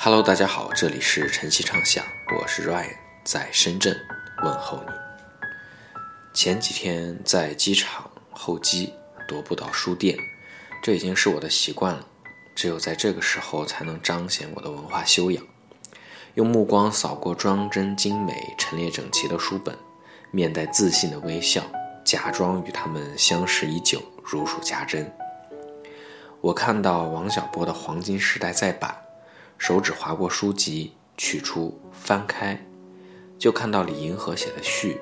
Hello，大家好，这里是晨曦畅想，我是 Ryan，在深圳问候你。前几天在机场候机踱步到书店，这已经是我的习惯了。只有在这个时候，才能彰显我的文化修养。用目光扫过装帧精美、陈列整齐的书本，面带自信的微笑，假装与他们相识已久，如数家珍。我看到王小波的《黄金时代》再版，手指划过书籍，取出翻开，就看到李银河写的序。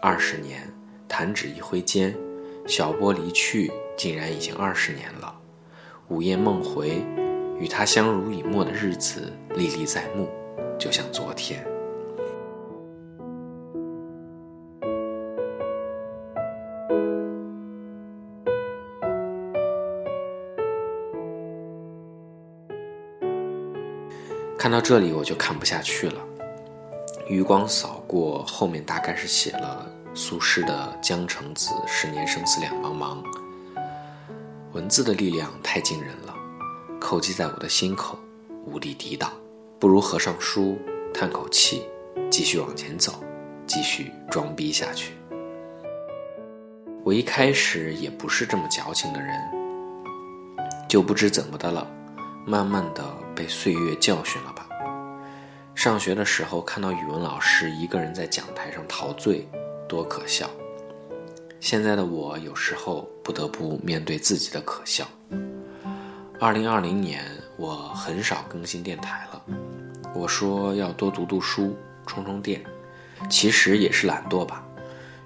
二十年，弹指一挥间，小波离去，竟然已经二十年了。午夜梦回，与他相濡以沫的日子历历在目，就像昨天。看到这里，我就看不下去了。余光扫过后面，大概是写了苏轼的《江城子》：“十年生死两茫茫。”文字的力量太惊人了，叩击在我的心口，无力抵挡。不如合上书，叹口气，继续往前走，继续装逼下去。我一开始也不是这么矫情的人，就不知怎么的了，慢慢的被岁月教训了吧。上学的时候看到语文老师一个人在讲台上陶醉，多可笑。现在的我有时候不得不面对自己的可笑。二零二零年我很少更新电台了，我说要多读读书，充充电，其实也是懒惰吧。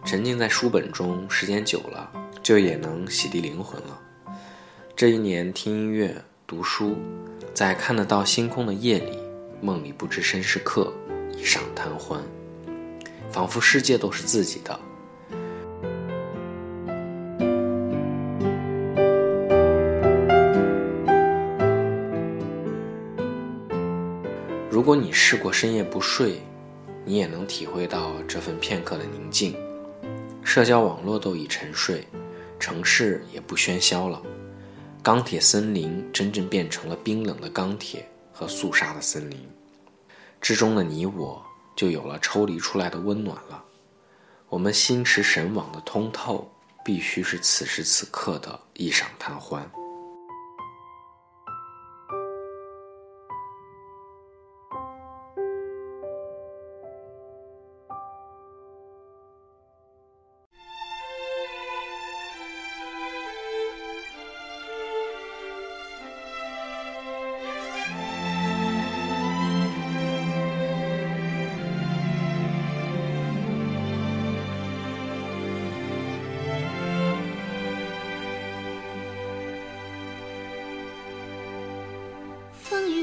沉浸在书本中时间久了，就也能洗涤灵魂了。这一年听音乐、读书，在看得到星空的夜里。梦里不知身是客，一晌贪欢，仿佛世界都是自己的。如果你试过深夜不睡，你也能体会到这份片刻的宁静。社交网络都已沉睡，城市也不喧嚣了，钢铁森林真正变成了冰冷的钢铁。和肃杀的森林之中的你我，就有了抽离出来的温暖了。我们心驰神往的通透，必须是此时此刻的一晌贪欢。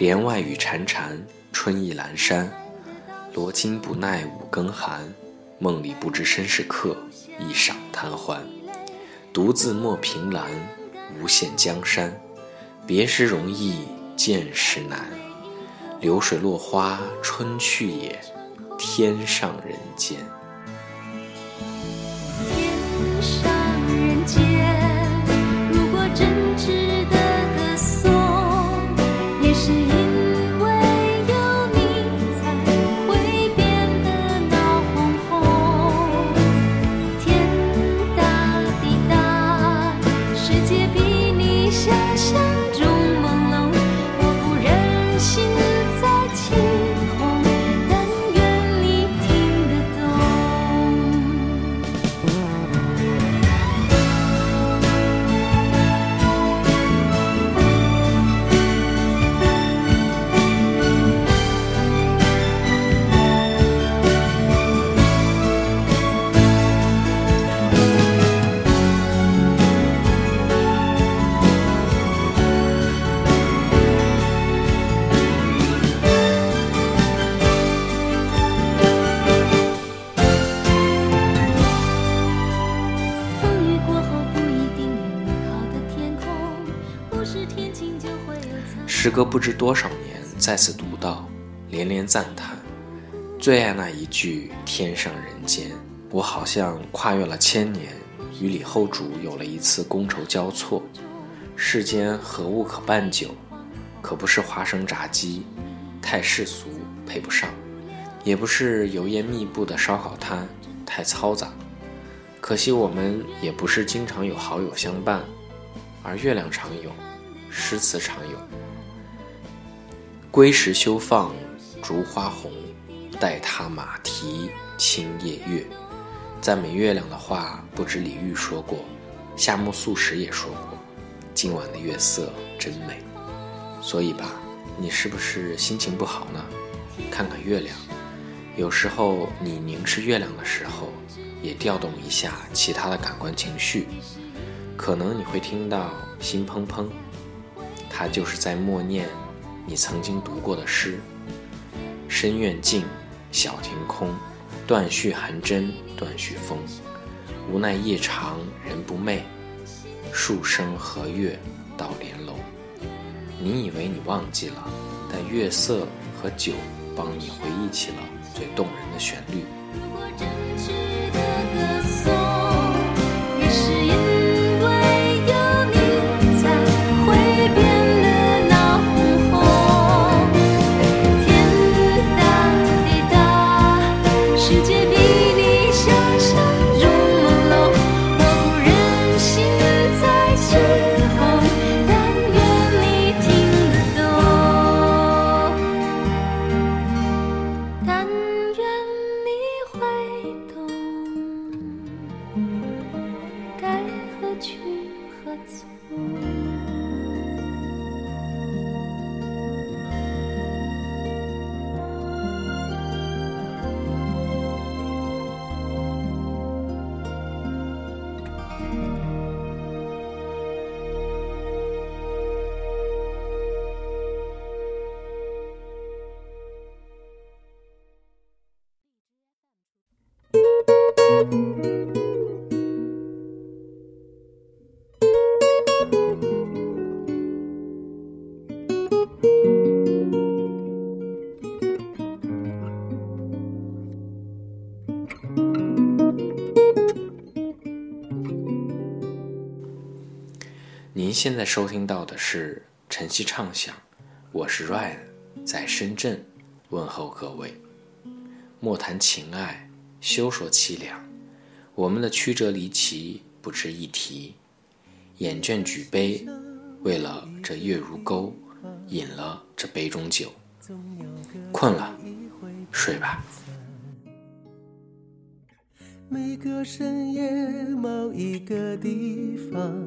帘外雨潺潺，春意阑珊。罗衾不耐五更寒，梦里不知身是客，一晌贪欢。独自莫凭栏，无限江山。别时容易见时难。流水落花春去也，天上人间。时隔不知多少年，再次读到，连连赞叹。最爱那一句“天上人间”，我好像跨越了千年，与李后主有了一次觥筹交错。世间何物可伴酒？可不是花生炸鸡，太世俗配不上；也不是油烟密布的烧烤摊，太嘈杂。可惜我们也不是经常有好友相伴，而月亮常有，诗词常有。归时休放烛花红。待他马蹄清夜月，赞美月亮的话，不止李煜说过，夏目漱石也说过。今晚的月色真美，所以吧，你是不是心情不好呢？看看月亮，有时候你凝视月亮的时候，也调动一下其他的感官情绪，可能你会听到心怦怦，它就是在默念你曾经读过的诗。深院静。小庭空，断续寒针断续风。无奈夜长人不寐，数声和月到连楼。你以为你忘记了，但月色和酒帮你回忆起了最动人的旋律。现在收听到的是晨曦畅想，我是 Ryan，在深圳问候各位。莫谈情爱，休说凄凉，我们的曲折离奇不值一提。眼倦举杯，为了这月如钩，饮了这杯中酒。困了，睡吧。每个深夜，某一个地方。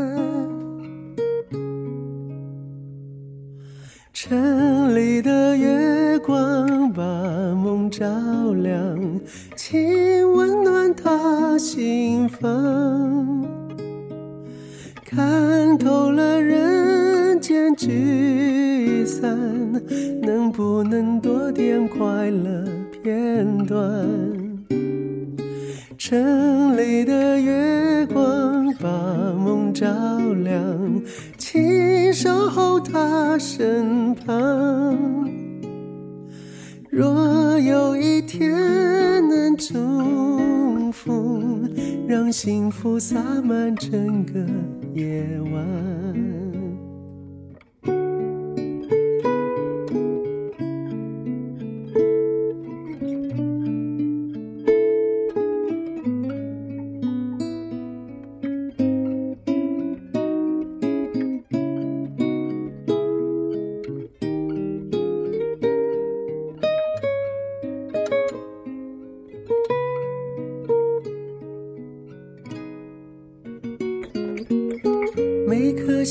城里的月光把梦照亮，请温暖他心房。看透了人间聚散，能不能多点快乐片段？城里的月光把梦照亮。请守候他身旁。若有一天能重逢，让幸福洒满整个夜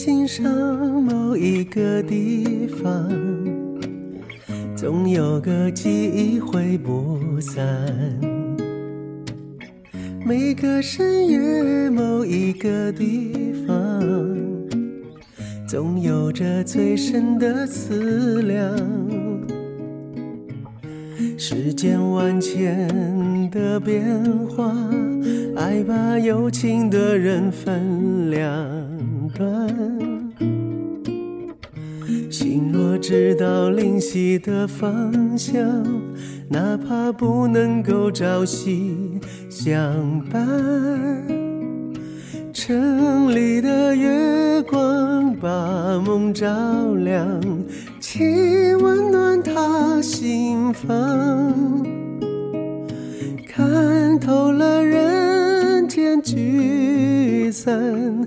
心上某一个地方，总有个记忆挥不散。每个深夜，某一个地方，总有着最深的思量。世间万千的变化，爱把有情的人分两端。心若知道灵犀的方向，哪怕不能够朝夕相伴。城里的月光把梦照亮，请温暖他心房。看透了人间聚散，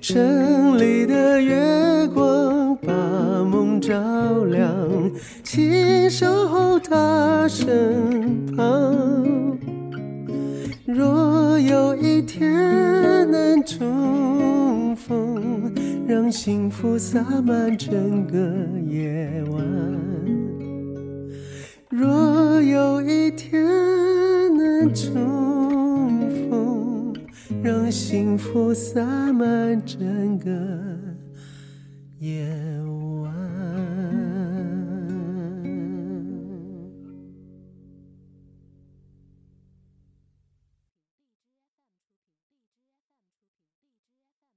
城里的月光把梦照亮，请守候他身旁。若有一天能重逢，让幸福洒满整个夜晚。若有一天能重，让幸福洒满整个夜。